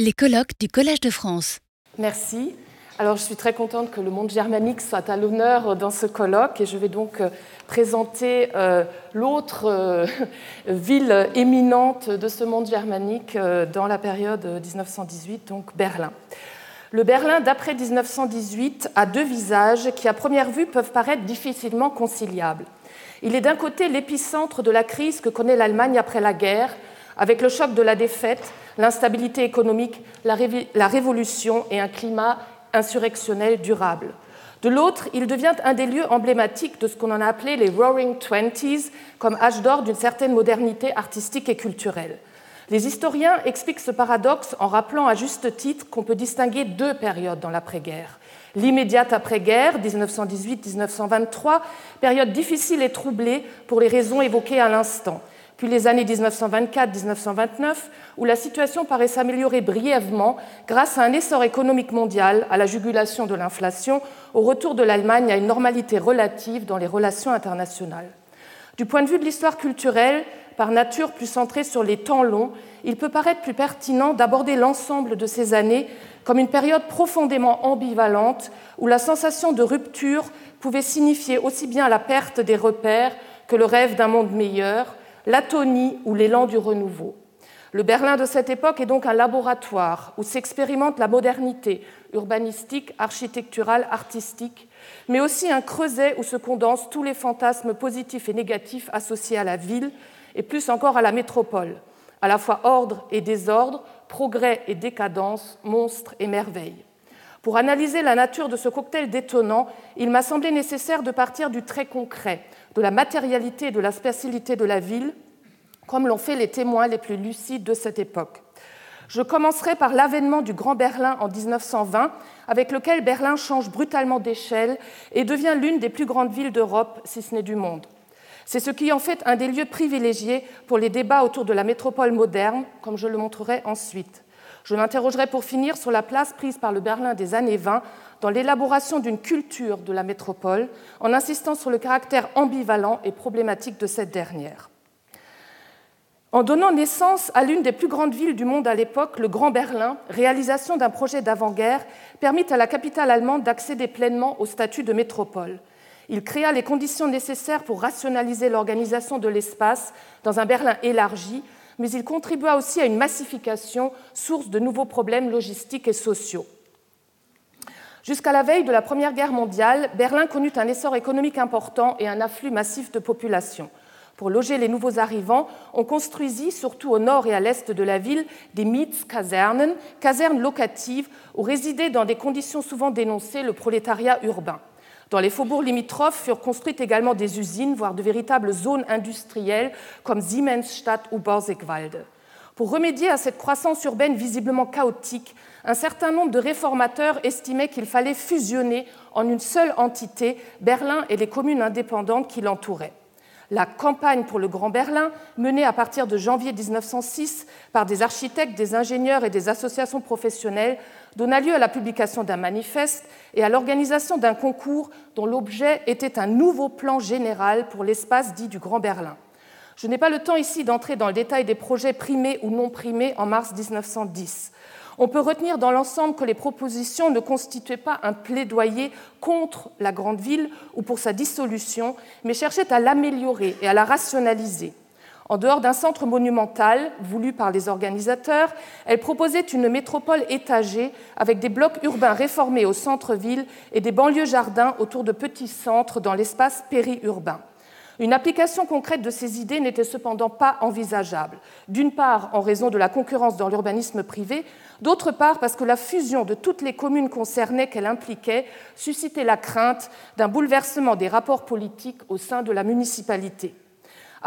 Les colloques du Collège de France. Merci. Alors, je suis très contente que le monde germanique soit à l'honneur dans ce colloque et je vais donc euh, présenter euh, l'autre euh, ville éminente de ce monde germanique dans la période 1918, donc Berlin. Le Berlin d'après 1918 a deux visages qui, à première vue, peuvent paraître difficilement conciliables. Il est d'un côté l'épicentre de la crise que connaît l'Allemagne après la guerre, avec le choc de la défaite, l'instabilité économique, la, révolution et un climat insurrectionnel durable. De l'autre, il devient un des lieux emblématiques de ce qu'on en a appelé les Roaring Twenties, comme âge d'or d'une certaine modernité artistique et culturelle. Les historiens expliquent ce paradoxe en rappelant à juste titre qu'on peut distinguer deux périodes dans l'après-guerre. L'immédiate après-guerre, 1918-1923, période difficile et troublée pour les raisons évoquées à l'instant, puis les années 1924-1929, où la situation paraît s'améliorer brièvement grâce à un essor économique mondial, à la jugulation de l'inflation, au retour de l'Allemagne à une normalité relative dans les relations internationales. Du point de vue de l'histoire culturelle, par nature plus centrée sur les temps longs, il peut paraître plus pertinent d'aborder l'ensemble de ces années comme une période profondément ambivalente où la sensation de rupture pouvait signifier aussi bien la perte des repères que le rêve d'un monde meilleur, l'atonie ou l'élan du renouveau. Le Berlin de cette époque est donc un laboratoire où s'expérimente la modernité urbanistique, architecturale, artistique, mais aussi un creuset où se condensent tous les fantasmes positifs et négatifs associés à la ville, et plus encore à la métropole, à la fois ordre et désordre, progrès et décadence, monstre et merveille. Pour analyser la nature de ce cocktail détonnant, il m'a semblé nécessaire de partir du très concret, de la matérialité et de la spatialité de la ville, comme l'ont fait les témoins les plus lucides de cette époque. Je commencerai par l'avènement du Grand Berlin en 1920, avec lequel Berlin change brutalement d'échelle et devient l'une des plus grandes villes d'Europe, si ce n'est du monde. C'est ce qui en fait un des lieux privilégiés pour les débats autour de la métropole moderne, comme je le montrerai ensuite. Je m'interrogerai pour finir sur la place prise par le Berlin des années 20 dans l'élaboration d'une culture de la métropole, en insistant sur le caractère ambivalent et problématique de cette dernière. En donnant naissance à l'une des plus grandes villes du monde à l'époque, le Grand Berlin, réalisation d'un projet d'avant-guerre, permit à la capitale allemande d'accéder pleinement au statut de métropole. Il créa les conditions nécessaires pour rationaliser l'organisation de l'espace dans un Berlin élargi, mais il contribua aussi à une massification, source de nouveaux problèmes logistiques et sociaux. Jusqu'à la veille de la Première Guerre mondiale, Berlin connut un essor économique important et un afflux massif de population. Pour loger les nouveaux arrivants, on construisit, surtout au nord et à l'est de la ville, des Mietskasernen, casernes locatives où résidait dans des conditions souvent dénoncées le prolétariat urbain. Dans les faubourgs limitrophes furent construites également des usines, voire de véritables zones industrielles comme Siemensstadt ou Borsigwalde. Pour remédier à cette croissance urbaine visiblement chaotique, un certain nombre de réformateurs estimaient qu'il fallait fusionner en une seule entité Berlin et les communes indépendantes qui l'entouraient. La campagne pour le Grand Berlin, menée à partir de janvier 1906 par des architectes, des ingénieurs et des associations professionnelles, donna lieu à la publication d'un manifeste et à l'organisation d'un concours dont l'objet était un nouveau plan général pour l'espace dit du Grand Berlin. Je n'ai pas le temps ici d'entrer dans le détail des projets primés ou non primés en mars 1910. On peut retenir dans l'ensemble que les propositions ne constituaient pas un plaidoyer contre la grande ville ou pour sa dissolution, mais cherchaient à l'améliorer et à la rationaliser. En dehors d'un centre monumental voulu par les organisateurs, elle proposait une métropole étagée avec des blocs urbains réformés au centre-ville et des banlieues jardins autour de petits centres dans l'espace périurbain. Une application concrète de ces idées n'était cependant pas envisageable, d'une part en raison de la concurrence dans l'urbanisme privé, d'autre part parce que la fusion de toutes les communes concernées qu'elle impliquait suscitait la crainte d'un bouleversement des rapports politiques au sein de la municipalité.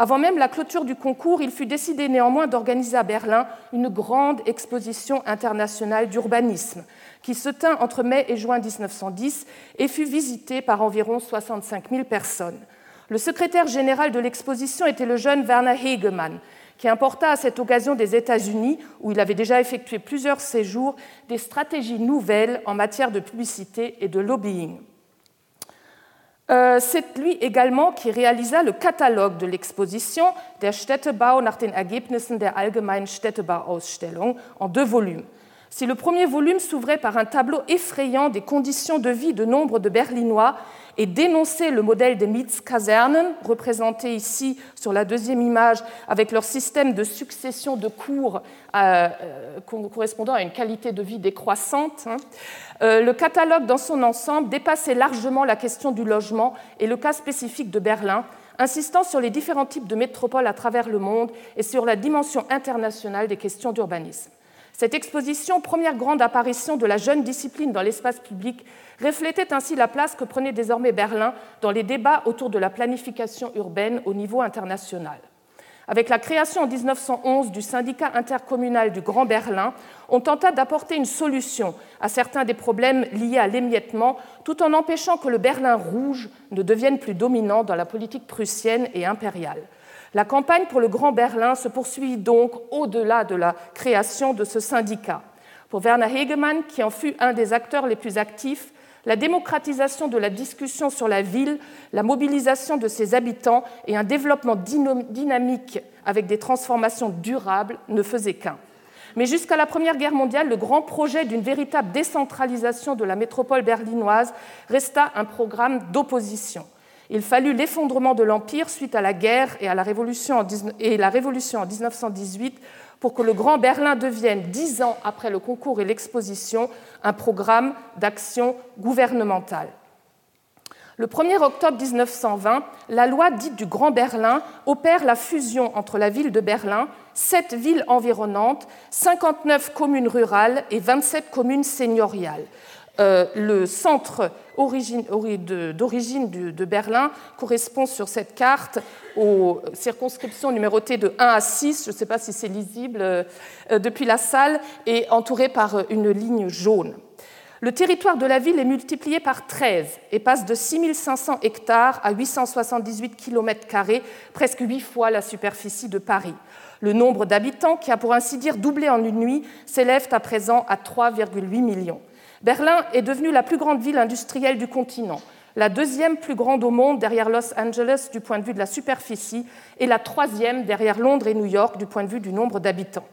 Avant même la clôture du concours, il fut décidé néanmoins d'organiser à Berlin une grande exposition internationale d'urbanisme qui se tint entre mai et juin 1910 et fut visitée par environ 65 000 personnes. Le secrétaire général de l'exposition était le jeune Werner Hegemann, qui importa à cette occasion des États-Unis, où il avait déjà effectué plusieurs séjours, des stratégies nouvelles en matière de publicité et de lobbying. Euh, c'est lui également qui réalisa le catalogue de l'exposition Der Städtebau nach den Ergebnissen der Allgemeinen Städtebauausstellung en deux volumes. Si le premier volume s'ouvrait par un tableau effrayant des conditions de vie de nombre de Berlinois et dénonçait le modèle des Mietskasernen, représenté ici sur la deuxième image avec leur système de succession de cours euh, euh, correspondant à une qualité de vie décroissante, hein, euh, le catalogue dans son ensemble dépassait largement la question du logement et le cas spécifique de Berlin, insistant sur les différents types de métropoles à travers le monde et sur la dimension internationale des questions d'urbanisme. Cette exposition, première grande apparition de la jeune discipline dans l'espace public, reflétait ainsi la place que prenait désormais Berlin dans les débats autour de la planification urbaine au niveau international. Avec la création en 1911 du syndicat intercommunal du Grand Berlin, on tenta d'apporter une solution à certains des problèmes liés à l'émiettement, tout en empêchant que le Berlin rouge ne devienne plus dominant dans la politique prussienne et impériale. La campagne pour le Grand Berlin se poursuit donc au-delà de la création de ce syndicat. Pour Werner Hegemann, qui en fut un des acteurs les plus actifs, la démocratisation de la discussion sur la ville, la mobilisation de ses habitants et un développement dynamique avec des transformations durables ne faisaient qu'un. Mais jusqu'à la Première Guerre mondiale, le grand projet d'une véritable décentralisation de la métropole berlinoise resta un programme d'opposition. Il fallut l'effondrement de l'Empire suite à la guerre et, à la, révolution en, en 1918 pour que le Grand Berlin devienne, dix ans après le concours et l'exposition, un programme d'action gouvernementale. Le 1er octobre 1920, la loi dite du Grand Berlin opère la fusion entre la ville de Berlin, sept villes environnantes, 59 communes rurales et 27 communes seigneuriales. Euh, le centre d'origine de Berlin correspond sur cette carte aux circonscriptions numérotées de 1 à 6, je ne sais pas si c'est lisible euh, depuis la salle, et entouré par une ligne jaune. Le territoire de la ville est multiplié par 13 et passe de 6500 hectares à 878 km, presque huit fois la superficie de Paris. Le nombre d'habitants, qui a pour ainsi dire doublé en une nuit, s'élève à présent à 3,8 millions. Berlin est devenue la plus grande ville industrielle du continent, la deuxième plus grande au monde derrière Los Angeles du point de vue de la superficie et la troisième derrière Londres et New York du point de vue du nombre d'habitants.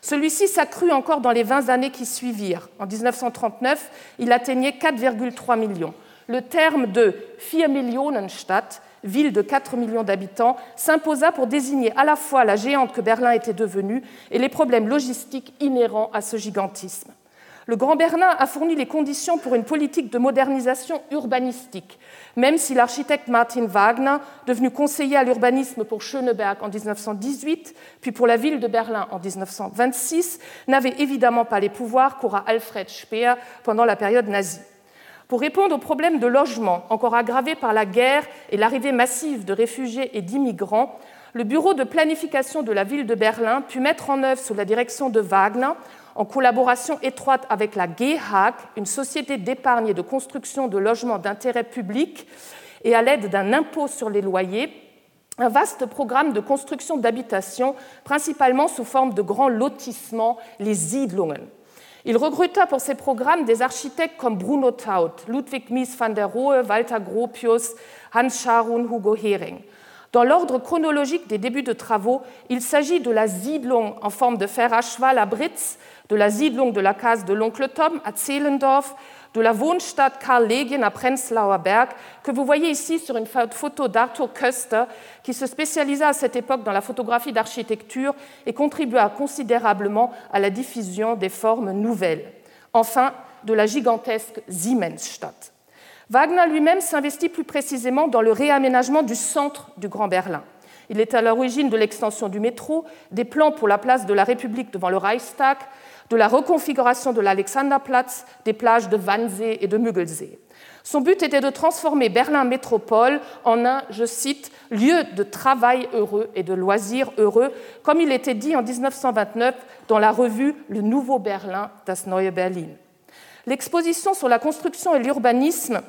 Celui-ci s'accrut encore dans les 20 années qui suivirent. En 1939, il atteignait 4,3 millions. Le terme de Vier Millionenstadt, ville de 4 millions d'habitants, s'imposa pour désigner à la fois la géante que Berlin était devenue et les problèmes logistiques inhérents à ce gigantisme. Le Grand Berlin a fourni les conditions pour une politique de modernisation urbanistique, même si l'architecte Martin Wagner, devenu conseiller à l'urbanisme pour Schöneberg en 1918, puis pour la ville de Berlin en 1926, n'avait évidemment pas les pouvoirs qu'aura Alfred Speer pendant la période nazie. Pour répondre aux problèmes de logement, encore aggravés par la guerre et l'arrivée massive de réfugiés et d'immigrants, le bureau de planification de la ville de Berlin put mettre en œuvre, sous la direction de Wagner, en collaboration étroite avec la GEHAG, une société d'épargne et de construction de logements d'intérêt public, et à l'aide d'un impôt sur les loyers, un vaste programme de construction d'habitations, principalement sous forme de grands lotissements, les Siedlungen. Il recruta pour ces programmes des architectes comme Bruno Taut, Ludwig Mies van der Rohe, Walter Gropius, Hans Scharun, Hugo Hering. Dans l'ordre chronologique des débuts de travaux, il s'agit de la Siedlung en forme de fer à cheval à Britz, de la Siedlung de la case de l'oncle Tom à Zehlendorf, de la Wohnstadt Karl Legien à Prenzlauer Berg, que vous voyez ici sur une photo d'Arthur Köster, qui se spécialisa à cette époque dans la photographie d'architecture et contribua considérablement à la diffusion des formes nouvelles. Enfin, de la gigantesque Siemensstadt. Wagner lui-même s'investit plus précisément dans le réaménagement du centre du Grand Berlin. Il est à l'origine de l'extension du métro, des plans pour la place de la République devant le Reichstag, de la reconfiguration de l'Alexanderplatz, des plages de Wannsee et de Müggelsee. Son but était de transformer Berlin Métropole en un, je cite, lieu de travail heureux et de loisirs heureux, comme il était dit en 1929 dans la revue Le Nouveau Berlin, Das Neue Berlin. L'exposition sur la construction et l'urbanisme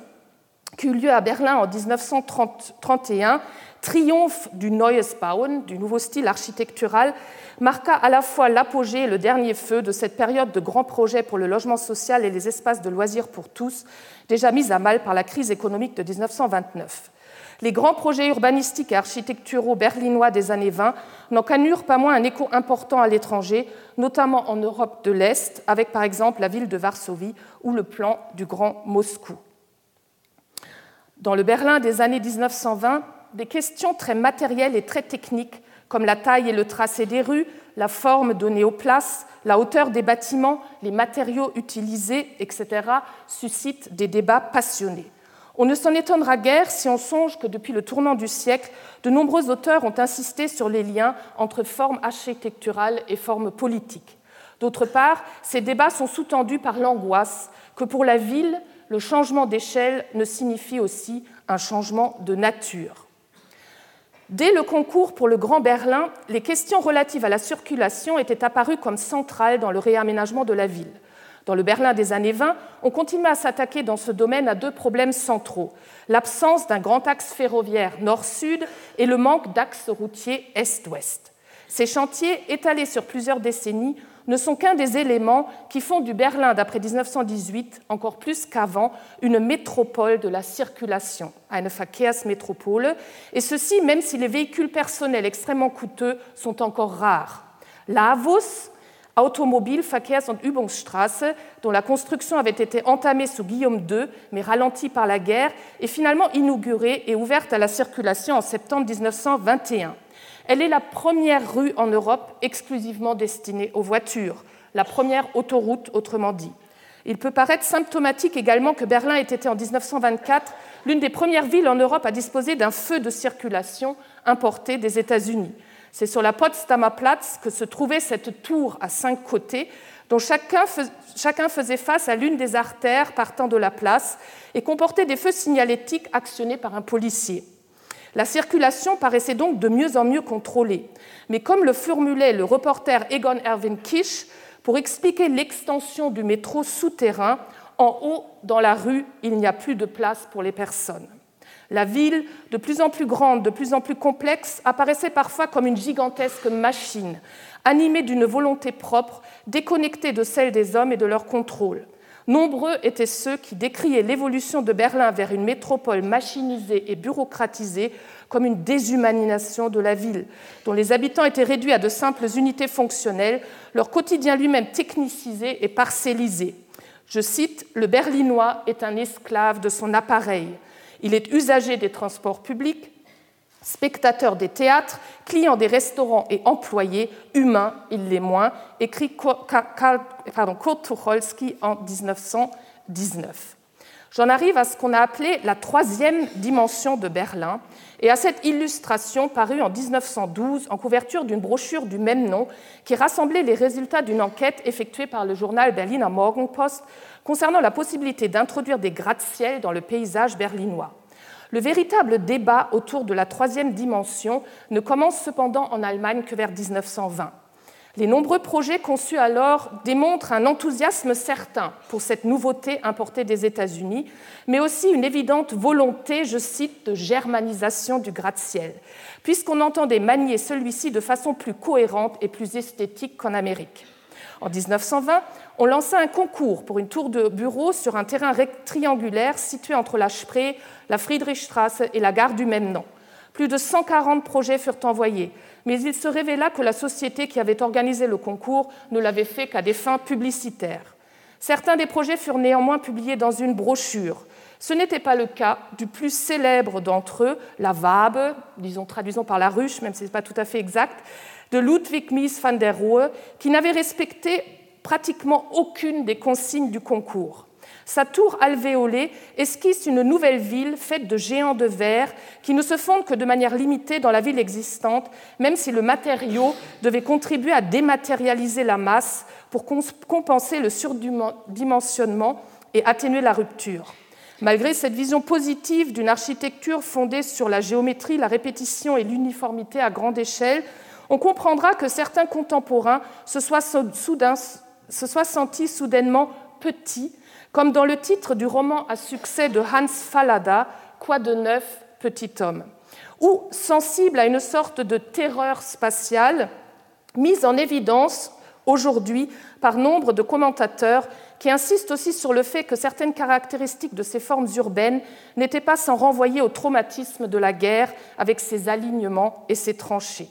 qui eut lieu à Berlin en 1931 triomphe du Neues Bauen, du nouveau style architectural, marqua à la fois l'apogée et le dernier feu de cette période de grands projets pour le logement social et les espaces de loisirs pour tous, déjà mis à mal par la crise économique de 1929. Les grands projets urbanistiques et architecturaux berlinois des années 20 n'en cannurent pas moins un écho important à l'étranger, notamment en Europe de l'Est, avec par exemple la ville de Varsovie ou le plan du Grand Moscou. Dans le Berlin des années 1920, des questions très matérielles et très techniques, comme la taille et le tracé des rues, la forme donnée aux places, la hauteur des bâtiments, les matériaux utilisés, etc., suscitent des débats passionnés. On ne s'en étonnera guère si on songe que depuis le tournant du siècle, de nombreux auteurs ont insisté sur les liens entre formes architecturales et formes politiques. D'autre part, ces débats sont sous-tendus par l'angoisse que pour la ville, le changement d'échelle ne signifie aussi un changement de nature. Dès le concours pour le Grand Berlin, les questions relatives à la circulation étaient apparues comme centrales dans le réaménagement de la ville. Dans le Berlin des années 20, on continue à s'attaquer dans ce domaine à deux problèmes centraux l'absence d'un grand axe ferroviaire nord-sud et le manque d'axes routiers est-ouest. Ces chantiers, étalés sur plusieurs décennies, ne sont qu'un des éléments qui font du Berlin d'après 1918, encore plus qu'avant, une métropole de la circulation, eine Verkehrsmetropole, et ceci même si les véhicules personnels extrêmement coûteux sont encore rares. La Havos, Automobilverkehrs- und Übungsstraße, dont la construction avait été entamée sous Guillaume II, mais ralentie par la guerre, est finalement inaugurée et ouverte à la circulation en septembre 1921. Elle est la première rue en Europe exclusivement destinée aux voitures, la première autoroute autrement dit. Il peut paraître symptomatique également que Berlin ait été en 1924 l'une des premières villes en Europe à disposer d'un feu de circulation importé des États-Unis. C'est sur la Potsdamer Platz que se trouvait cette tour à cinq côtés, dont chacun, faisait face à l'une des artères partant de la place et comportait des feux signalétiques actionnés par un policier. La circulation paraissait donc de mieux en mieux contrôlée. Mais comme le formulait le reporter Egon Erwin Kisch, pour expliquer l'extension du métro souterrain, en haut dans la rue, il n'y a plus de place pour les personnes. La ville, de plus en plus grande, de plus en plus complexe, apparaissait parfois comme une gigantesque machine, animée d'une volonté propre, déconnectée de celle des hommes et de leur contrôle. Nombreux étaient ceux qui décriaient l'évolution de Berlin vers une métropole machinisée et bureaucratisée comme une déshumanisation de la ville, dont les habitants étaient réduits à de simples unités fonctionnelles, leur quotidien lui-même technicisé et parcellisé. Je cite, Le Berlinois est un esclave de son appareil. Il est usager des transports publics, spectateur des théâtres, client des restaurants et employé, humain, il l'est moins, écrit Kurt Tucholsky en 1919. J'en arrive à ce qu'on a appelé la troisième dimension de Berlin et à cette illustration parue en 1912 en couverture d'une brochure du même nom qui rassemblait les résultats d'une enquête effectuée par le journal Berliner Morgenpost concernant la possibilité d'introduire des gratte-ciel dans le paysage berlinois. Le véritable débat autour de la troisième dimension ne commence cependant en Allemagne que vers 1920. Les nombreux projets conçus alors démontrent un enthousiasme certain pour cette nouveauté importée des États-Unis, mais aussi une évidente volonté, je cite, de germanisation du gratte-ciel, puisqu'on entendait manier celui-ci de façon plus cohérente et plus esthétique qu'en Amérique. En 1920, on lança un concours pour une tour de bureau sur un terrain triangulaire situé entre la Spree, la Friedrichstrasse et la gare du même nom. Plus de 140 projets furent envoyés, mais il se révéla que la société qui avait organisé le concours ne l'avait fait qu'à des fins publicitaires. Certains des projets furent néanmoins publiés dans une brochure. Ce n'était pas le cas du plus célèbre d'entre eux, la Wabe, disons traduisons par la ruche, même si ce n'est pas tout à fait exact, de Ludwig Mies van der Rohe, qui n'avait respecté pratiquement aucune des consignes du concours. Sa tour alvéolée esquisse une nouvelle ville faite de géants de verre qui ne se fondent que de manière limitée dans la ville existante, même si le matériau devait contribuer à dématérialiser la masse pour compenser le surdimensionnement et atténuer la rupture. Malgré cette vision positive d'une architecture fondée sur la géométrie, la répétition et l'uniformité à grande échelle, on comprendra que certains contemporains se soient, sentis soudainement petits, comme dans le titre du roman à succès de Hans Fallada, Quoi de neuf, petit homme, ou sensibles à une sorte de terreur spatiale mise en évidence aujourd'hui par nombre de commentateurs qui insistent aussi sur le fait que certaines caractéristiques de ces formes urbaines n'étaient pas sans renvoyer au traumatisme de la guerre avec ses alignements et ses tranchées.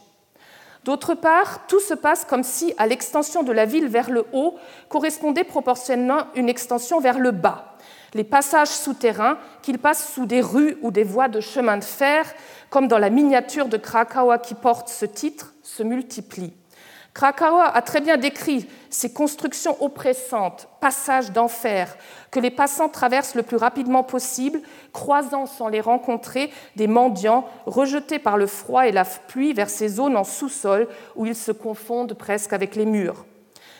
D'autre part, tout se passe comme si, à l'extension de la ville vers le haut, correspondait proportionnellement une extension vers le bas. Les passages souterrains, qu'ils passent sous des rues ou des voies de chemin de fer, comme dans la miniature de Krakauer qui porte ce titre, se multiplient. Krakauer a très bien décrit ces constructions oppressantes, passages d'enfer, que les passants traversent le plus rapidement possible, croisant sans les rencontrer des mendiants rejetés par le froid et la pluie vers ces zones en sous-sol où ils se confondent presque avec les murs.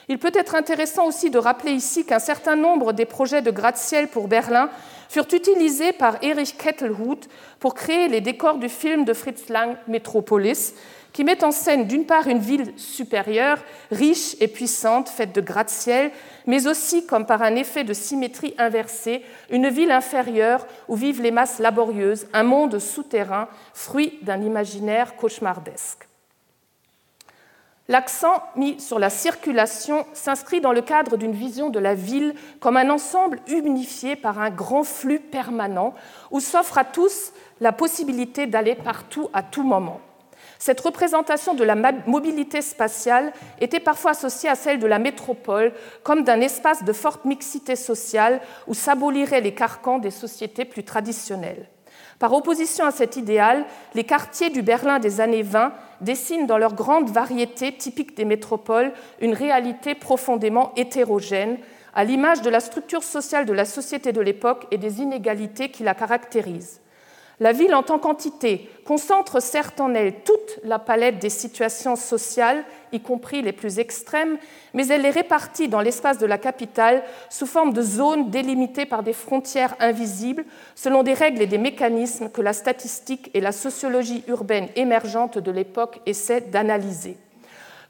Il peut être intéressant aussi de rappeler ici qu'un certain nombre des projets de gratte-ciel pour Berlin furent utilisés par Erich Kettelhut pour créer les décors du film de Fritz Lang Metropolis, qui met en scène d'une part une ville supérieure, riche et puissante, faite de gratte-ciel, mais aussi, comme par un effet de symétrie inversée, une ville inférieure où vivent les masses laborieuses, un monde souterrain, fruit d'un imaginaire cauchemardesque. L'accent mis sur la circulation s'inscrit dans le cadre d'une vision de la ville comme un ensemble unifié par un grand flux permanent où s'offre à tous la possibilité d'aller partout à tout moment. Cette représentation de la mobilité spatiale était parfois associée à celle de la métropole comme d'un espace de forte mixité sociale où s'aboliraient les carcans des sociétés plus traditionnelles. Par opposition à cet idéal, les quartiers du Berlin des années 20 dessinent dans leur grande variété typique des métropoles une réalité profondément hétérogène, à l'image de la structure sociale de la société de l'époque et des inégalités qui la caractérisent. La ville en tant qu'entité concentre certes en elle toute la palette des situations sociales, y compris les plus extrêmes, mais elle est répartie dans l'espace de la capitale sous forme de zones délimitées par des frontières invisibles, selon des règles et des mécanismes que la statistique et la sociologie urbaine émergente de l'époque essaient d'analyser.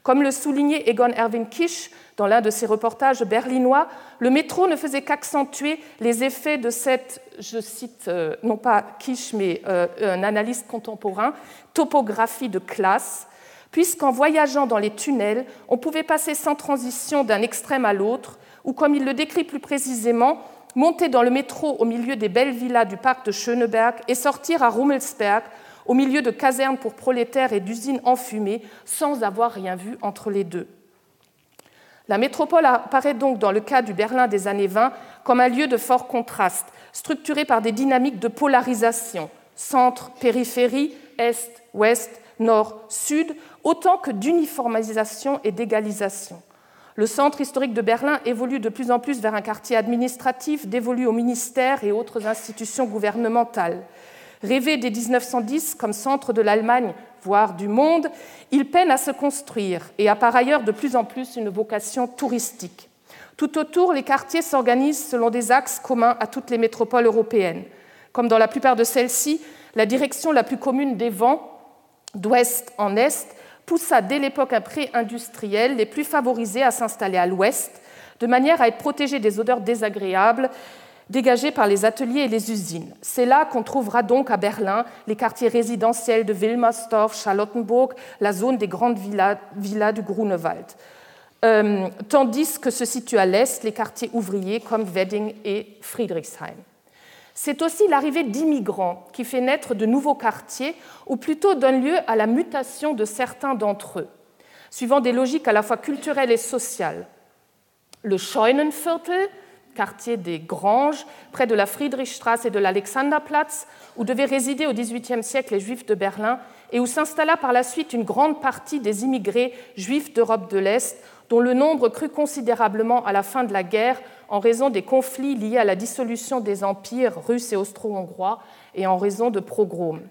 Comme le soulignait Egon Erwin Kisch dans l'un de ses reportages berlinois, le métro ne faisait qu'accentuer les effets de cette, je cite euh, non pas Kisch, mais euh, un analyste contemporain, topographie de classe, puisqu'en voyageant dans les tunnels, on pouvait passer sans transition d'un extrême à l'autre, ou comme il le décrit plus précisément, monter dans le métro au milieu des belles villas du parc de Schöneberg et sortir à Rummelsberg au milieu de casernes pour prolétaires et d'usines enfumées, sans avoir rien vu entre les deux. La métropole apparaît donc dans le cas du Berlin des années 20 comme un lieu de fort contraste, structuré par des dynamiques de polarisation, centre, périphérie, est, ouest, nord, sud, autant que d'uniformisation et d'égalisation. Le centre historique de Berlin évolue de plus en plus vers un quartier administratif dévolu aux ministères et autres institutions gouvernementales. Rêvé dès 1910 comme centre de l'Allemagne, voire du monde, il peine à se construire et a par ailleurs de plus en plus une vocation touristique. Tout autour, les quartiers s'organisent selon des axes communs à toutes les métropoles européennes. Comme dans la plupart de celles-ci, la direction la plus commune des vents, d'ouest en est, poussa dès l'époque pré-industrielle les plus favorisés à s'installer à l'ouest, de manière à être protégés des odeurs désagréables dégagés par les ateliers et les usines. C'est là qu'on trouvera donc à Berlin les quartiers résidentiels de Wilmersdorf, Charlottenburg, la zone des grandes villas, du Grunewald. Euh, tandis que se situent à l'est les quartiers ouvriers comme Wedding et Friedrichshain. C'est aussi l'arrivée d'immigrants qui fait naître de nouveaux quartiers, ou plutôt donne lieu à la mutation de certains d'entre eux, suivant des logiques à la fois culturelles et sociales. Le Scheunenviertel, quartier des Granges, près de la Friedrichstraße et de l'Alexanderplatz, où devaient résider au XVIIIe siècle les Juifs de Berlin et où s'installa par la suite une grande partie des immigrés juifs d'Europe de l'Est, dont le nombre crut considérablement à la fin de la guerre en raison des conflits liés à la dissolution des empires russes et austro-hongrois et en raison de pogroms.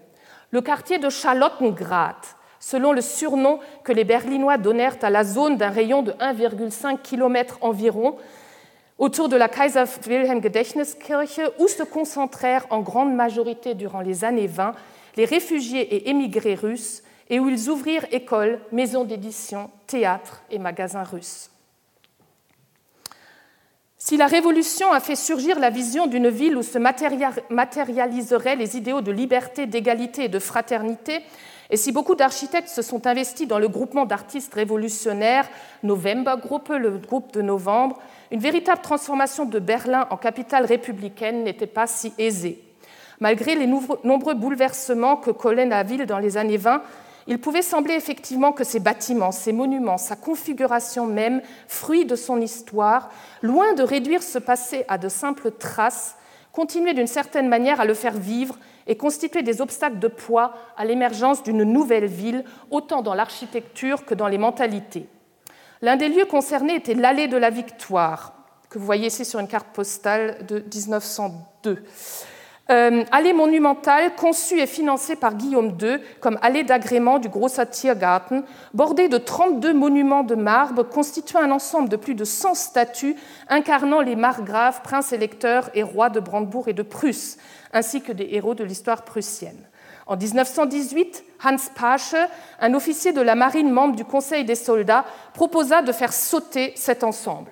Le quartier de Charlottengrad, selon le surnom que les Berlinois donnèrent à la zone d'un rayon de 1,5 km environ, autour de la Kaiser Wilhelm Gedächtniskirche, où se concentrèrent en grande majorité durant les années 20 les réfugiés et émigrés russes, et où ils ouvrirent écoles, maisons d'édition, théâtres et magasins russes. Si la Révolution a fait surgir la vision d'une ville où se matérialiseraient les idéaux de liberté, d'égalité et de fraternité, Et si beaucoup d'architectes se sont investis dans le groupement d'artistes révolutionnaires November Gruppe, le groupe de novembre, une véritable transformation de Berlin en capitale républicaine n'était pas si aisée. Malgré les nombreux bouleversements que connaît la ville dans les années 20, il pouvait sembler effectivement que ces bâtiments, ces monuments, sa configuration même, fruit de son histoire, loin de réduire ce passé à de simples traces, continuaient d'une certaine manière à le faire vivre et constituaient des obstacles de poids à l'émergence d'une nouvelle ville, autant dans l'architecture que dans les mentalités. L'un des lieux concernés était l'allée de la Victoire, que vous voyez ici sur une carte postale de 1902. Euh, allée monumentale conçue et financée par Guillaume II comme allée d'agrément du Grosser Tiergarten, bordée de 32 monuments de marbre constituant un ensemble de plus de 100 statues incarnant les margraves, princes électeurs et rois de Brandebourg et de Prusse, ainsi que des héros de l'histoire prussienne. En 1918, Hans Pasche, un officier de la marine membre du Conseil des soldats, proposa de faire sauter cet ensemble.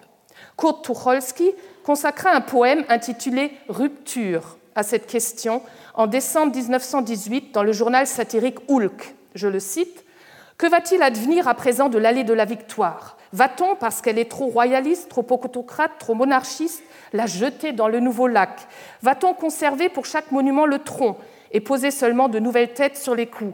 Kurt Tucholsky consacra un poème intitulé Rupture à cette question en décembre 1918 dans le journal satirique Hulk. Je le cite Que va-t-il advenir à présent de l'allée de la victoire? Va-t-on, parce qu'elle est trop royaliste, trop autocrate, trop monarchiste, la jeter dans le nouveau lac? Va-t-on conserver pour chaque monument le tronc et poser seulement de nouvelles têtes sur les coups?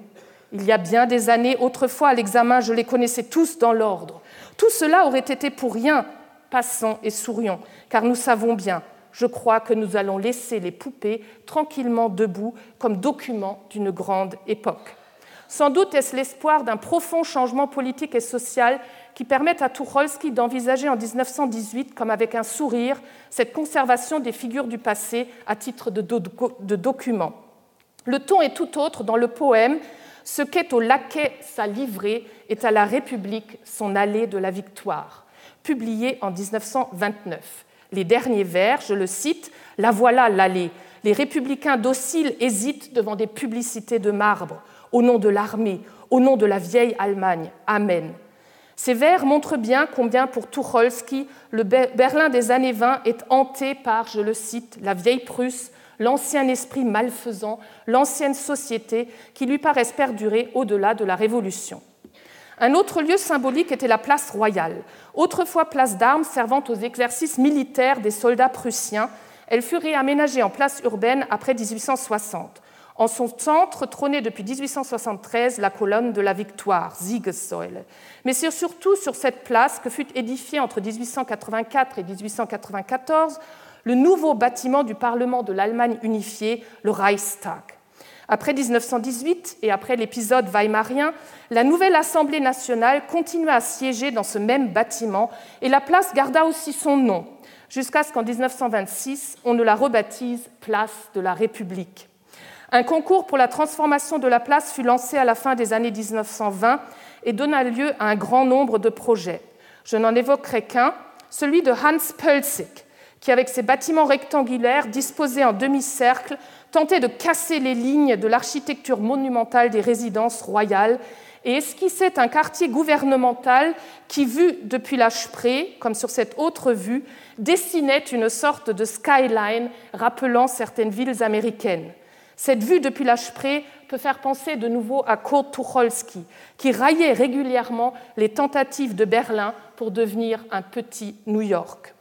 Il y a bien des années, autrefois à l'examen, je les connaissais tous dans l'ordre. Tout cela aurait été pour rien. Passons et sourions, car nous savons bien, je crois que nous allons laisser les poupées tranquillement debout comme document d'une grande époque. Sans doute est-ce l'espoir d'un profond changement politique et social qui permet à Tucholsky d'envisager en 1918, comme avec un sourire, cette conservation des figures du passé à titre de, de document. Le ton est tout autre dans le poème Ce qu'est au laquais sa livrée est à la République son allée de la victoire, publié en 1929 les derniers vers, je le cite, La voilà l'allée. Les républicains dociles hésitent devant des publicités de marbre, au nom de l'armée, au nom de la vieille Allemagne. Amen. Ces vers montrent bien combien pour Tucholsky, le Berlin des années 20 est hanté par, je le cite, la vieille Prusse, l'ancien esprit malfaisant, l'ancienne société qui lui paraissent perdurer au-delà de la Révolution. Un autre lieu symbolique était la place royale, autrefois place d'armes servant aux exercices militaires des soldats prussiens. Elle fut réaménagée en place urbaine après 1860. En son centre trônait depuis 1873 la colonne de la victoire, Siegessäule. Mais c'est surtout sur cette place que fut édifié entre 1884 et 1894 le nouveau bâtiment du Parlement de l'Allemagne unifiée, le Reichstag. Après 1918 et après l'épisode weimarien, la nouvelle Assemblée nationale continua à siéger dans ce même bâtiment et la place garda aussi son nom, jusqu'à ce qu'en 1926, on ne la rebaptise Place de la République. Un concours pour la transformation de la place fut lancé à la fin des années 1920 et donna lieu à un grand nombre de projets. Je n'en évoquerai qu'un, celui de Hans Pölzig, qui, avec ses bâtiments rectangulaires disposés en demi-cercle, tentait de casser les lignes de l'architecture monumentale des résidences royales et esquissait un quartier gouvernemental qui, vu depuis la Spree, comme sur cette autre vue, dessinait une sorte de skyline rappelant certaines villes américaines. Cette vue depuis la Spree peut faire penser de nouveau à Kurt Tucholsky, qui raillait régulièrement les tentatives de Berlin pour devenir un petit New York.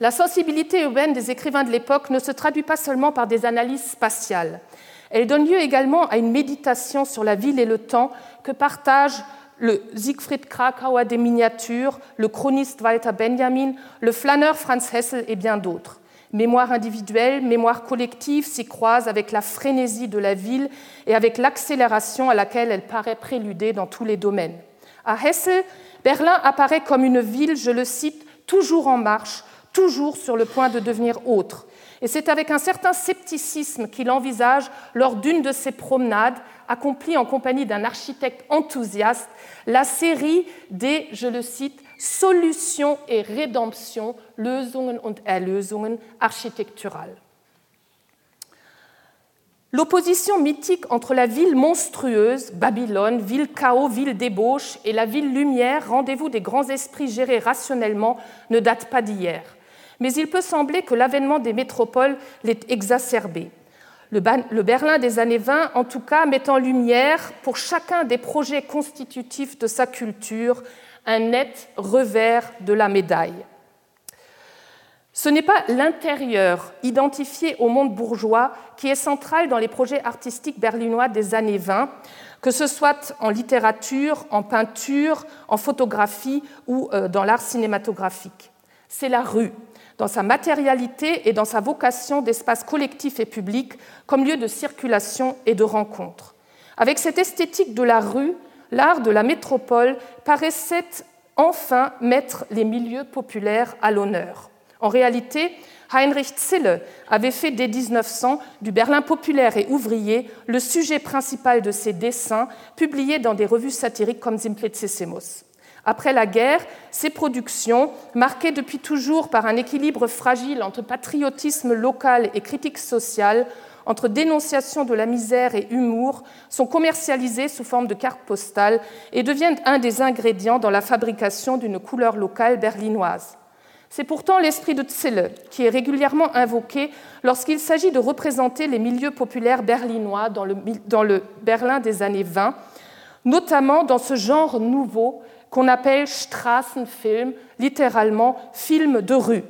La sensibilité urbaine des écrivains de l'époque ne se traduit pas seulement par des analyses spatiales. Elle donne lieu également à une méditation sur la ville et le temps que partagent le Siegfried Krakauer des miniatures, le chroniste Walter Benjamin, le flâneur Franz Hessel et bien d'autres. Mémoire individuelle, mémoire collective s'y croisent avec la frénésie de la ville et avec l'accélération à laquelle elle paraît préluder dans tous les domaines. À Hessel, Berlin apparaît comme une ville, je le cite, toujours en marche, toujours sur le point de devenir autre. Et c'est avec un certain scepticisme qu'il envisage, lors d'une de ses promenades, accomplie en compagnie d'un architecte enthousiaste, la série des, je le cite, solutions et rédemptions, Lösungen und Erlösungen architecturales. L'opposition mythique entre la ville monstrueuse, Babylone, ville chaos, ville débauche, et la ville lumière, rendez-vous des grands esprits gérés rationnellement, ne date pas d'hier mais il peut sembler que l'avènement des métropoles l'ait exacerbé. Le, Berlin des années 20, en tout cas, met en lumière, pour chacun des projets constitutifs de sa culture, un net revers de la médaille. Ce n'est pas l'intérieur identifié au monde bourgeois qui est central dans les projets artistiques berlinois des années 20, que ce soit en littérature, en peinture, en photographie ou euh, dans l'art cinématographique. C'est la rue, dans sa matérialité et dans sa vocation d'espace collectif et public comme lieu de circulation et de rencontre. Avec cette esthétique de la rue, l'art de la métropole paraissait enfin mettre les milieux populaires à l'honneur. En réalité, Heinrich Zille avait fait dès 1900 du Berlin populaire et ouvrier le sujet principal de ses dessins, publiés dans des revues satiriques comme Simplicissimus. Après la guerre, ses productions, marquées depuis toujours par un équilibre fragile entre patriotisme local et critique sociale, entre dénonciation de la misère et humour, sont commercialisées sous forme de cartes postales et deviennent un des ingrédients dans la fabrication d'une couleur locale berlinoise. C'est pourtant l'esprit de Zille qui est régulièrement invoqué lorsqu'il s'agit de représenter les milieux populaires berlinois dans le Berlin des années 20, notamment dans ce genre nouveau qu'on appelle Straßenfilm, littéralement film de rue.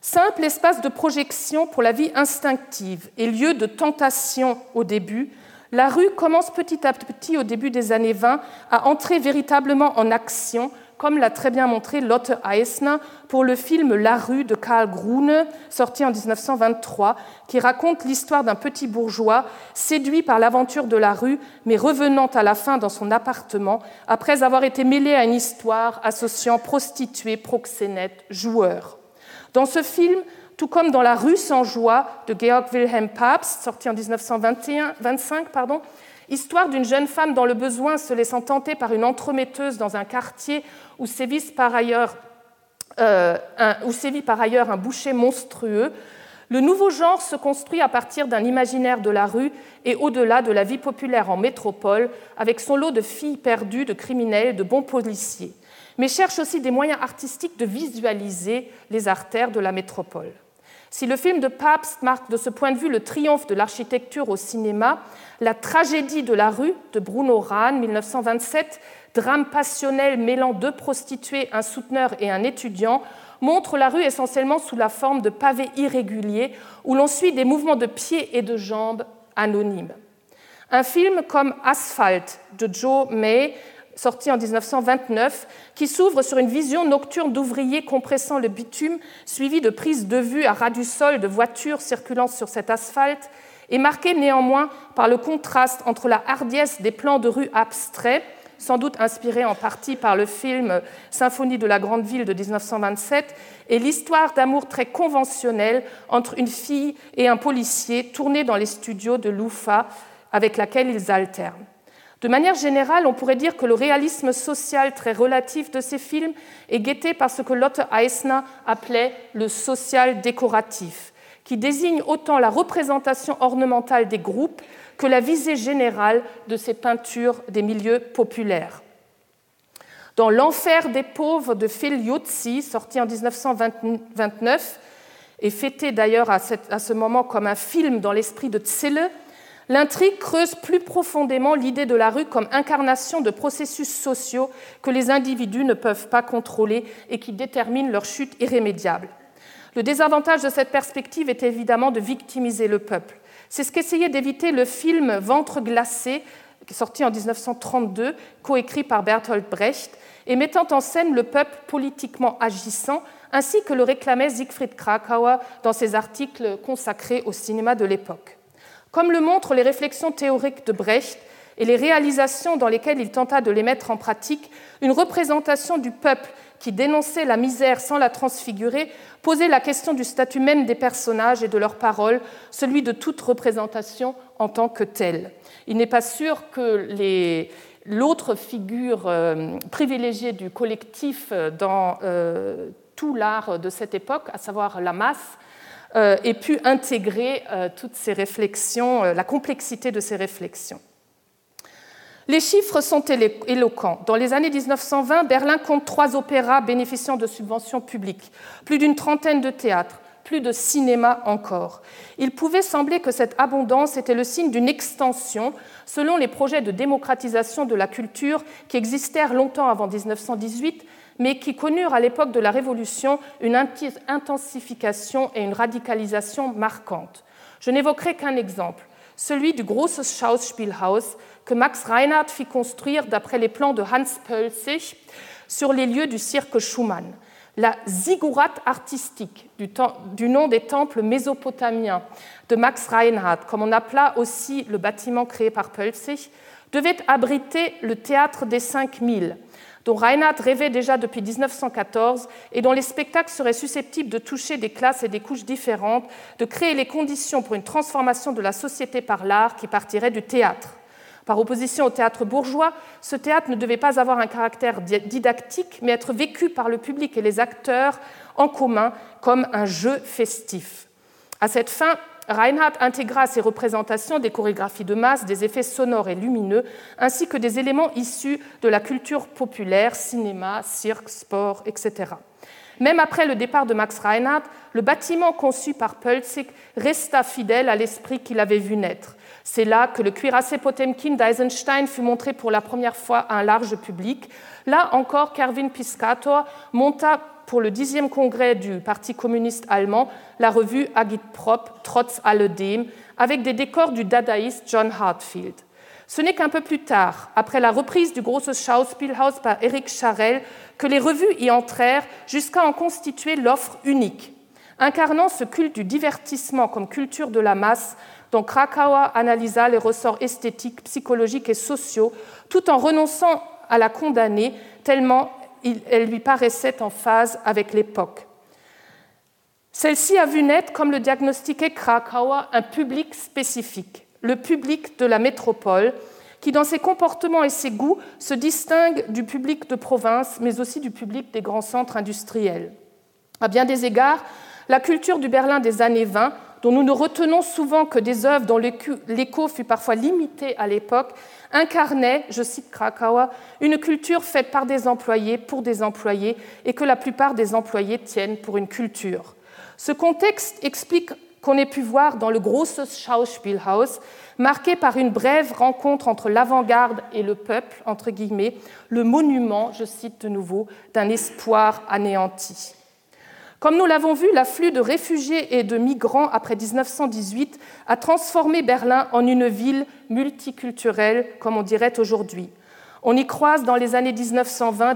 Simple espace de projection pour la vie instinctive et lieu de tentation au début, la rue commence petit à petit au début des années 20 à entrer véritablement en action comme l'a très bien montré Lotte Eisner pour le film La rue de Karl Grune, sorti en 1923, qui raconte l'histoire d'un petit bourgeois séduit par l'aventure de la rue, mais revenant à la fin dans son appartement après avoir été mêlé à une histoire associant prostituées, proxénètes, joueurs. Dans ce film, tout comme dans La rue sans joie de Georg Wilhelm Pabst, sorti en 1925, pardon, Histoire d'une jeune femme dans le besoin se laissant tenter par une entremetteuse dans un quartier où sévit par ailleurs, euh, un, où sévit par ailleurs un boucher monstrueux, le nouveau genre se construit à partir d'un imaginaire de la rue et au-delà de la vie populaire en métropole, avec son lot de filles perdues, de criminels, de bons policiers, mais cherche aussi des moyens artistiques de visualiser les artères de la métropole. Si le film de Pabst marque de ce point de vue le triomphe de l'architecture au cinéma, la tragédie de la rue de Bruno Rahn, 1927, drame passionnel mêlant deux prostituées, un souteneur et un étudiant, montre la rue essentiellement sous la forme de pavés irréguliers où l'on suit des mouvements de pieds et de jambes anonymes. Un film comme Asphalt de Joe May sorti en 1929, qui s'ouvre sur une vision nocturne d'ouvriers compressant le bitume, suivi de prises de vue à ras du sol de voitures circulant sur cet asphalte, est marqué néanmoins par le contraste entre la hardiesse des plans de rue abstraits, sans doute inspirés en partie par le film Symphonie de la grande ville de 1927, et l'histoire d'amour très conventionnelle entre une fille et un policier tourné dans les studios de Loufa avec laquelle ils alternent. De manière générale, on pourrait dire que le réalisme social très relatif de ces films est guetté par ce que Lotte Eisner appelait le social décoratif, qui désigne autant la représentation ornementale des groupes que la visée générale de ces peintures des milieux populaires. Dans L'Enfer des pauvres de Phil Yotzi, sorti en 1929, et fêté d'ailleurs à, ce moment comme un film dans l'esprit de Zille, L'intrigue creuse plus profondément l'idée de la rue comme incarnation de processus sociaux que les individus ne peuvent pas contrôler et qui déterminent leur chute irrémédiable. Le désavantage de cette perspective est évidemment de victimiser le peuple. C'est ce qu'essayait d'éviter le film Ventre glacé, sorti en 1932, coécrit par Bertolt Brecht, et mettant en scène le peuple politiquement agissant, ainsi que le réclamait Siegfried Krakauer dans ses articles consacrés au cinéma de l'époque. Comme le montrent les réflexions théoriques de Brecht et les réalisations dans lesquelles il tenta de les mettre en pratique, une représentation du peuple qui dénonçait la misère sans la transfigurer posait la question du statut même des personnages et de leurs paroles, celui de toute représentation en tant que telle. Il n'est pas sûr que l'autre figure euh, privilégiée du collectif dans euh, tout l'art de cette époque, à savoir la masse, euh, ait pu intégrer euh, toutes ces réflexions, euh, la complexité de ces réflexions. Les chiffres sont éloquents. Dans les années 1920, Berlin compte trois opéras bénéficiant de subventions publiques, plus d'une trentaine de théâtres, plus de cinéma encore. Il pouvait sembler que cette abondance était le signe d'une extension selon les projets de démocratisation de la culture qui existèrent longtemps avant 1918, mais qui connurent à l'époque de la Révolution une intensification et une radicalisation marquantes. Je n'évoquerai qu'un exemple, celui du Grosses Schauspielhaus que Max Reinhardt fit construire d'après les plans de Hans Pölzig sur les lieux du cirque Schumann. La ziggurat artistique du, nom des temples mésopotamiens de Max Reinhardt, comme on appela aussi le bâtiment créé par Pölzig, devait abriter le théâtre des 5000, dont Reinhardt rêvait déjà depuis 1914 et dont les spectacles seraient susceptibles de toucher des classes et des couches différentes, de créer les conditions pour une transformation de la société par l'art qui partirait du théâtre. Par opposition au théâtre bourgeois, ce théâtre ne devait pas avoir un caractère didactique, mais être vécu par le public et les acteurs en commun comme un jeu festif. À cette fin, Reinhardt intégra à ses représentations des chorégraphies de masse, des effets sonores et lumineux, ainsi que des éléments issus de la culture populaire, cinéma, cirque, sport, etc. Même après le départ de Max Reinhardt, le bâtiment conçu par Pölzig resta fidèle à l'esprit qu'il avait vu naître. C'est là que le cuirassé Potemkin d'Eisenstein fut montré pour la première fois à un large public. Là encore, Kerwin Piscator monta pour le dixième congrès du Parti communiste allemand la revue Agitprop Trotz alledem avec des décors du dadaïste John Hartfield. Ce n'est qu'un peu plus tard, après la reprise du Grosses Schauspielhaus par Eric Charel, que les revues y entrèrent jusqu'à en constituer l'offre unique, incarnant ce culte du divertissement comme culture de la masse dont Krakauer analysa les ressorts esthétiques, psychologiques et sociaux, tout en renonçant à la condamner tellement elle lui paraissait en phase avec l'époque. Celle-ci a vu naître, comme le diagnostiquait Krakauer, un public spécifique, le public de la métropole, qui dans ses comportements et ses goûts se distingue du public de province, mais aussi du public des grands centres industriels. À bien des égards, la culture du Berlin des années 20 dont nous ne retenons souvent que des œuvres dont l'écho fut parfois limité à l'époque, incarnait, je cite Krakauer, une culture faite par des employés pour des employés et que la plupart des employés tiennent pour une culture. Ce contexte explique qu'on ait pu voir dans le Grosses Schauspielhaus, marqué par une brève rencontre entre l'avant-garde et le peuple, entre guillemets, le monument, je cite de nouveau, d'un espoir anéanti. Comme nous l'avons vu, l'afflux de réfugiés et de migrants après 1918 a transformé Berlin en une ville multiculturelle, comme on dirait aujourd'hui. On y croise dans les années 1920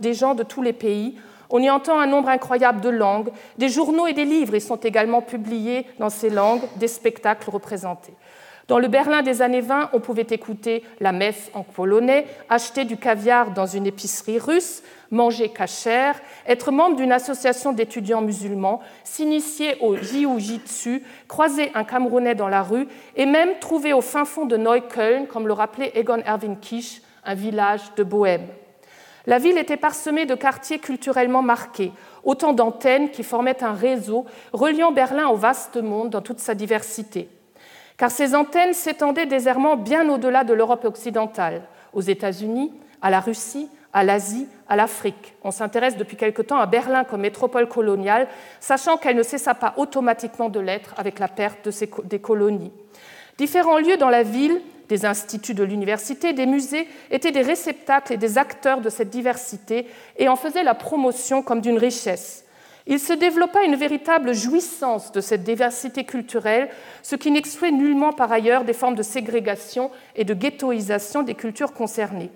des gens de tous les pays. On y entend un nombre incroyable de langues. Des journaux et des livres y sont également publiés dans ces langues, des spectacles représentés. Dans le Berlin des années 20, on pouvait écouter la messe en polonais, acheter du caviar dans une épicerie russe, manger cachère, être membre d'une association d'étudiants musulmans, s'initier au jiu-jitsu, croiser un Camerounais dans la rue et même trouver au fin fond de Neukölln, comme le rappelait Egon Erwin Kisch, un village de Bohème. La ville était parsemée de quartiers culturellement marqués, autant d'antennes qui formaient un réseau reliant Berlin au vaste monde dans toute sa diversité car ces antennes s'étendaient désertement bien au-delà de l'Europe occidentale, aux États-Unis, à la Russie, à l'Asie, à l'Afrique. On s'intéresse depuis quelque temps à Berlin comme métropole coloniale, sachant qu'elle ne cessa pas automatiquement de l'être avec la perte des colonies. Différents lieux dans la ville, des instituts de l'université, des musées, étaient des réceptacles et des acteurs de cette diversité et en faisaient la promotion comme d'une richesse. Il se développa une véritable jouissance de cette diversité culturelle, ce qui n'exclut nullement par ailleurs des formes de ségrégation et de ghettoisation des cultures concernées.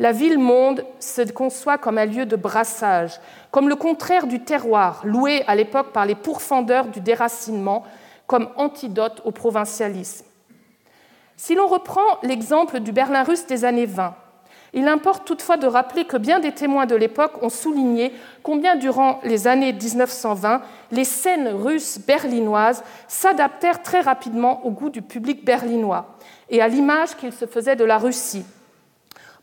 La ville-monde se conçoit comme un lieu de brassage, comme le contraire du terroir, loué à l'époque par les pourfendeurs du déracinement comme antidote au provincialisme. Si l'on reprend l'exemple du Berlin russe des années 20, il importe toutefois de rappeler que bien des témoins de l'époque ont souligné combien, durant les années 1920, les scènes russes berlinoises s'adaptèrent très rapidement au goût du public berlinois et à l'image qu'il se faisait de la Russie.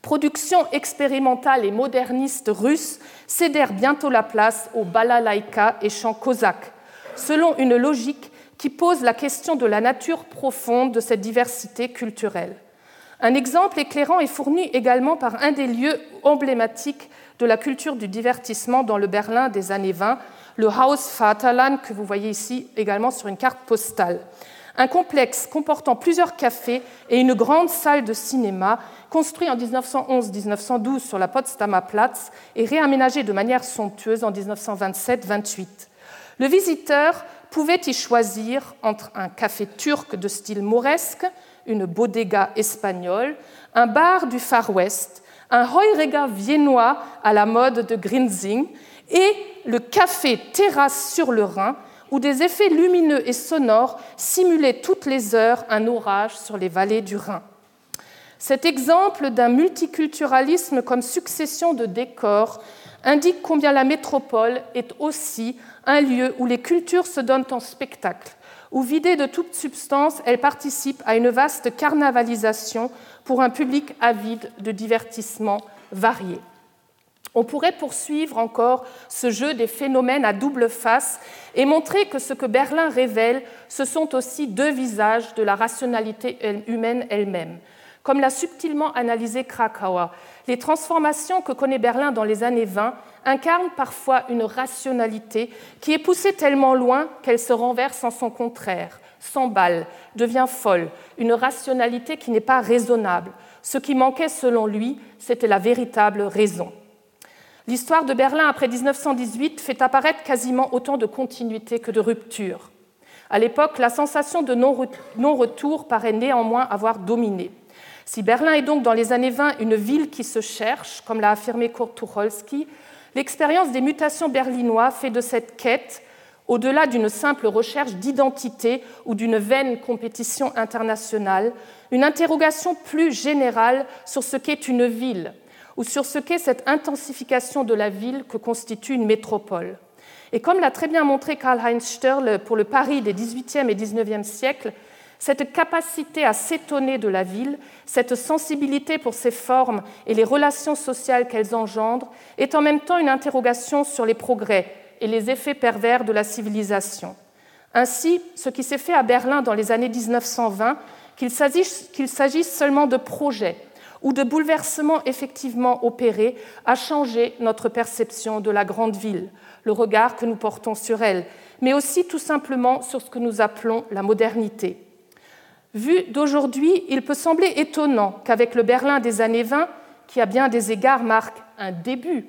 Productions expérimentales et modernistes russes cédèrent bientôt la place aux balalaïka et chants cosaques, selon une logique qui pose la question de la nature profonde de cette diversité culturelle. Un exemple éclairant est fourni également par un des lieux emblématiques de la culture du divertissement dans le Berlin des années 20, le Haus Vaterland que vous voyez ici également sur une carte postale. Un complexe comportant plusieurs cafés et une grande salle de cinéma, construit en 1911-1912 sur la Potsdamer Platz et réaménagé de manière somptueuse en 1927-28. Le visiteur pouvait y choisir entre un café turc de style mauresque, une bodega espagnole, un bar du Far West, un Heurega viennois à la mode de Grinzing et le café terrasse sur le Rhin, où des effets lumineux et sonores simulaient toutes les heures un orage sur les vallées du Rhin. Cet exemple d'un multiculturalisme comme succession de décors indique combien la métropole est aussi un lieu où les cultures se donnent en spectacle, où vidée de toute substance, elle participe à une vaste carnavalisation pour un public avide de divertissements variés. On pourrait poursuivre encore ce jeu des phénomènes à double face et montrer que ce que Berlin révèle, ce sont aussi deux visages de la rationalité humaine elle-même. Comme l'a subtilement analysé Krakauer, les transformations que connaît Berlin dans les années 20 incarnent parfois une rationalité qui est poussée tellement loin qu'elle se renverse en son contraire, s'emballe, devient folle, une rationalité qui n'est pas raisonnable. Ce qui manquait selon lui, c'était la véritable raison. L'histoire de Berlin après 1918 fait apparaître quasiment autant de continuité que de rupture. À l'époque, la sensation de non-retour paraît néanmoins avoir dominé. Si Berlin est donc dans les années 20 une ville qui se cherche, comme l'a affirmé Kurt Tucholsky, l'expérience des mutations berlinois fait de cette quête, au-delà d'une simple recherche d'identité ou d'une vaine compétition internationale, une interrogation plus générale sur ce qu'est une ville, ou sur ce qu'est cette intensification de la ville que constitue une métropole. Et comme l'a très bien montré Karl-Heinz Störle pour le Paris des XVIIIe et XIXe siècles, cette capacité à s'étonner de la ville, cette sensibilité pour ses formes et les relations sociales qu'elles engendrent, est en même temps une interrogation sur les progrès et les effets pervers de la civilisation. Ainsi, ce qui s'est fait à Berlin dans les années 1920, qu'il s'agisse seulement de projets, ou de bouleversements effectivement opérés a changé notre perception de la grande ville, le regard que nous portons sur elle, mais aussi tout simplement sur ce que nous appelons la modernité. Vu d'aujourd'hui, il peut sembler étonnant qu'avec le Berlin des années 20, qui à bien des égards marque un début,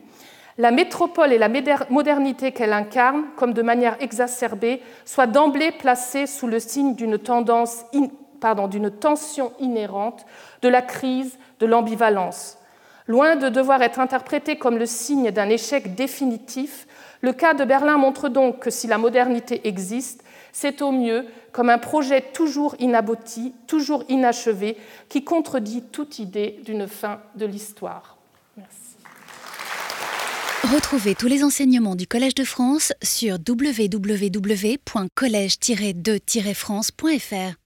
la métropole et la modernité qu'elle incarne, comme de manière exacerbée, soient d'emblée placées sous le signe d'une tension inhérente, de la crise, de l'ambivalence. Loin de devoir être interprété comme le signe d'un échec définitif, le cas de Berlin montre donc que si la modernité existe, c'est au mieux comme un projet toujours inabouti, toujours inachevé, qui contredit toute idée d'une fin de l'histoire. Merci. Retrouvez tous les enseignements du Collège de France sur www.colège-2-france.fr.